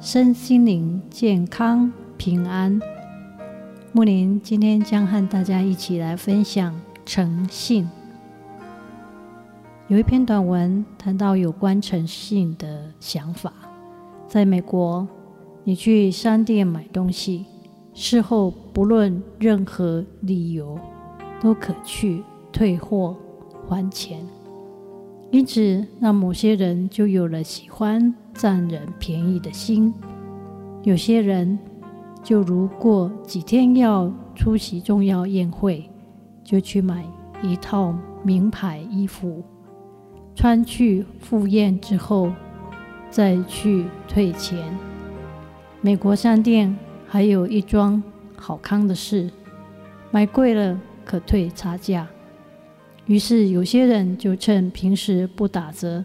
身心灵健康平安。木林今天将和大家一起来分享诚信。有一篇短文谈到有关诚信的想法。在美国，你去商店买东西，事后不论任何理由，都可去退货还钱。因此，让某些人就有了喜欢占人便宜的心。有些人就如过几天要出席重要宴会，就去买一套名牌衣服，穿去赴宴之后再去退钱。美国商店还有一桩好康的事：买贵了可退差价。于是，有些人就趁平时不打折，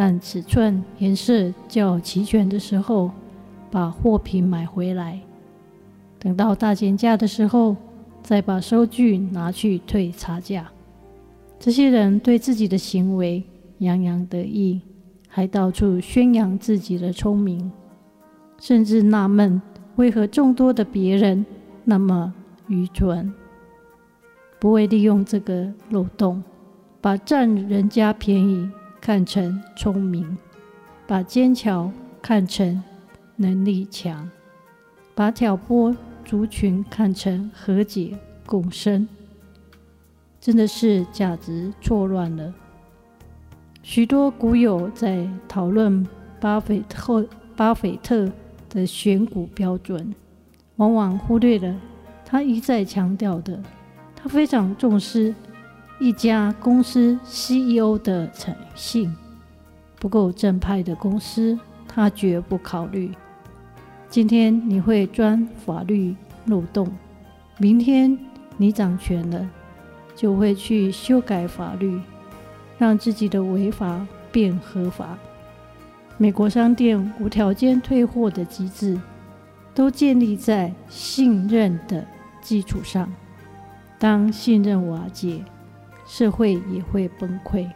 但尺寸、颜色较齐全的时候，把货品买回来。等到大减价的时候，再把收据拿去退差价。这些人对自己的行为洋洋得意，还到处宣扬自己的聪明，甚至纳闷为何众多的别人那么愚蠢。不会利用这个漏洞，把占人家便宜看成聪明，把坚强看成能力强，把挑拨族群看成和解共生，真的是价值错乱了。许多股友在讨论巴菲特巴菲特的选股标准，往往忽略了他一再强调的。他非常重视一家公司 CEO 的诚信，不够正派的公司，他绝不考虑。今天你会钻法律漏洞，明天你掌权了，就会去修改法律，让自己的违法变合法。美国商店无条件退货的机制，都建立在信任的基础上。当信任瓦解，社会也会崩溃。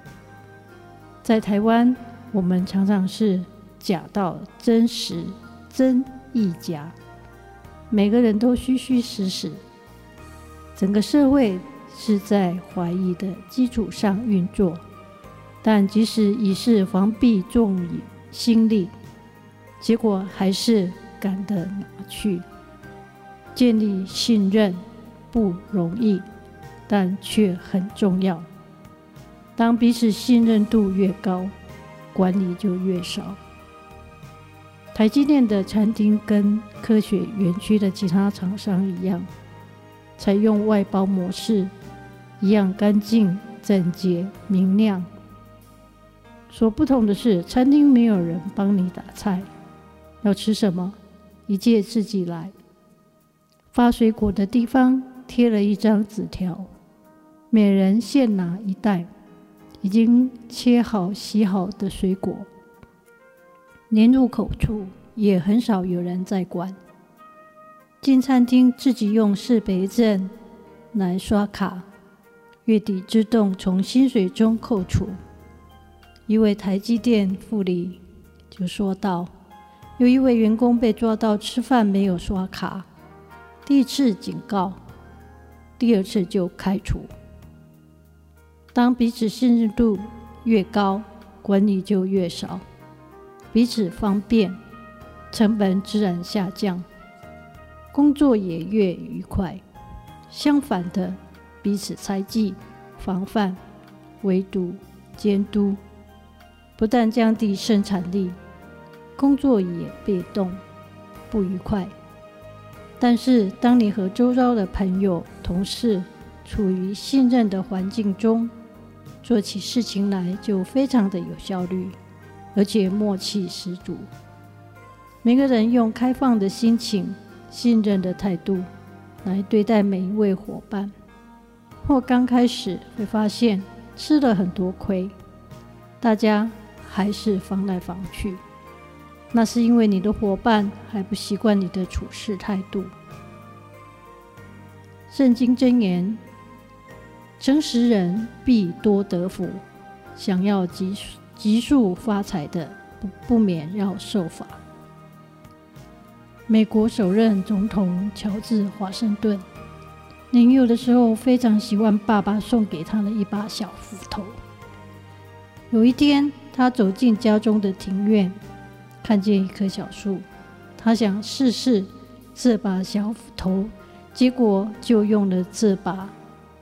在台湾，我们常常是假到真实，真亦假，每个人都虚虚实实，整个社会是在怀疑的基础上运作。但即使已是防弊重于心力，结果还是赶得拿去建立信任。不容易，但却很重要。当彼此信任度越高，管理就越少。台积电的餐厅跟科学园区的其他厂商一样，采用外包模式，一样干净、整洁、明亮。所不同的是，餐厅没有人帮你打菜，要吃什么，一切自己来。发水果的地方。贴了一张纸条，每人限拿一袋已经切好、洗好的水果，连入口处也很少有人在管。进餐厅自己用识别证来刷卡，月底自动从薪水中扣除。一位台积电副理就说道：“有一位员工被抓到吃饭没有刷卡，第一次警告。”第二次就开除。当彼此信任度越高，管理就越少，彼此方便，成本自然下降，工作也越愉快。相反的，彼此猜忌、防范、围堵、监督，不但降低生产力，工作也被动、不愉快。但是，当你和周遭的朋友、同事处于信任的环境中，做起事情来就非常的有效率，而且默契十足。每个人用开放的心情、信任的态度来对待每一位伙伴，或刚开始会发现吃了很多亏，大家还是防来防去，那是因为你的伙伴还不习惯你的处事态度。圣经箴言：诚实人必多得福，想要急急速发财的，不不免要受罚。美国首任总统乔治华盛顿，年幼的时候非常喜欢爸爸送给他的一把小斧头。有一天，他走进家中的庭院，看见一棵小树，他想试试这把小斧头，结果就用了这把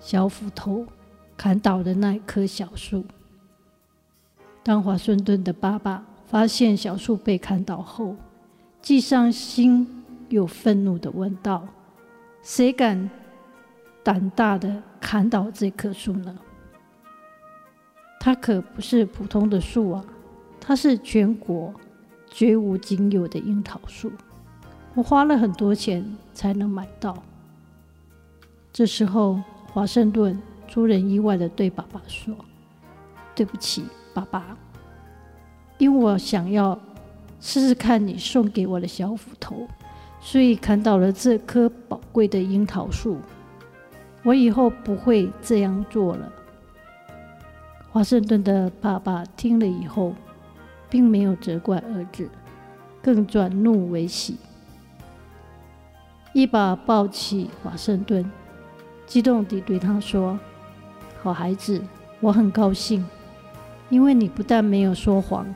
小斧头砍倒了那棵小树。当华盛顿的爸爸发现小树被砍倒后，既伤心又愤怒地问道：“谁敢胆大的砍倒这棵树呢？它可不是普通的树啊，它是全国绝无仅有的樱桃树，我花了很多钱才能买到。”这时候，华盛顿出人意外地对爸爸说：“对不起，爸爸，因为我想要。”试试看你送给我的小斧头，所以砍倒了这棵宝贵的樱桃树。我以后不会这样做了。华盛顿的爸爸听了以后，并没有责怪儿子，更转怒为喜，一把抱起华盛顿，激动地对他说：“好孩子，我很高兴，因为你不但没有说谎。”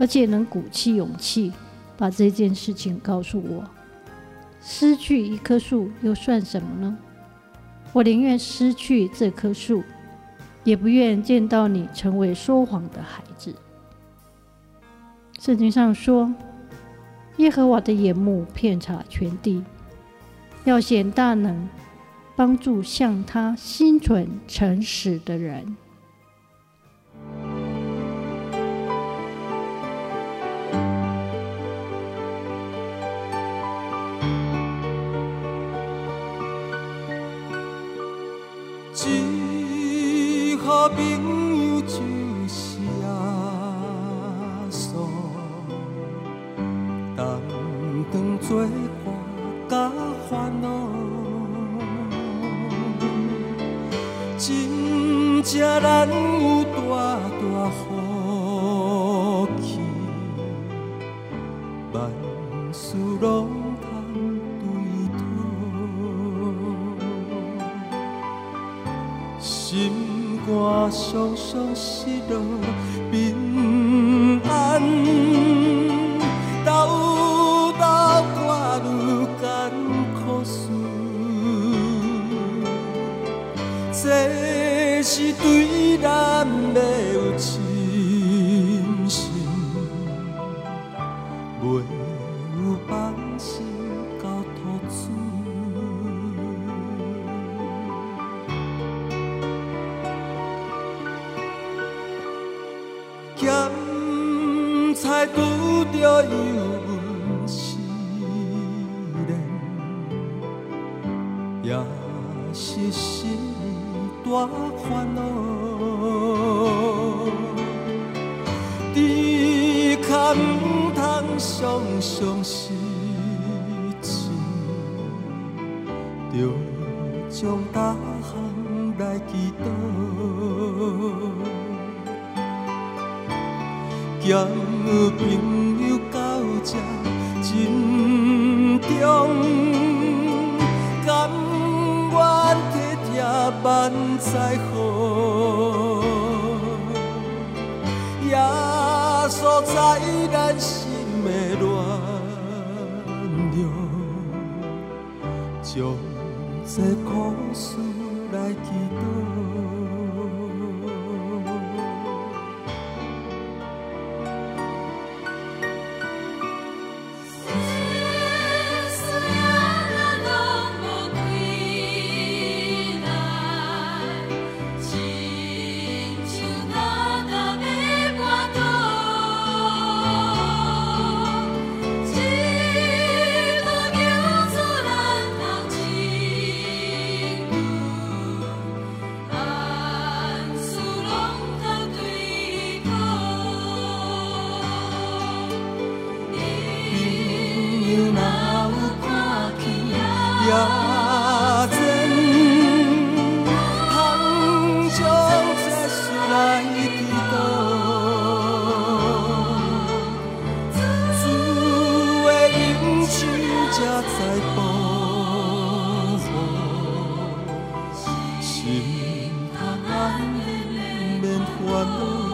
而且能鼓起勇气把这件事情告诉我，失去一棵树又算什么呢？我宁愿失去这棵树，也不愿见到你成为说谎的孩子。圣经上说，耶和华的眼目遍察全地，要显大能，帮助向他心存诚实的人。才难有大大福气，万事拢通对讨，心肝常常失落平安，是对咱没有信心，没有放心交托主。咸菜拄着油温时冷，也是心大烦恼，只可唔通常常失志，着将大项来祈祷，交朋友到这真重。万载好，耶稣在咱心的暖流，将这苦事来祈祷。通安宁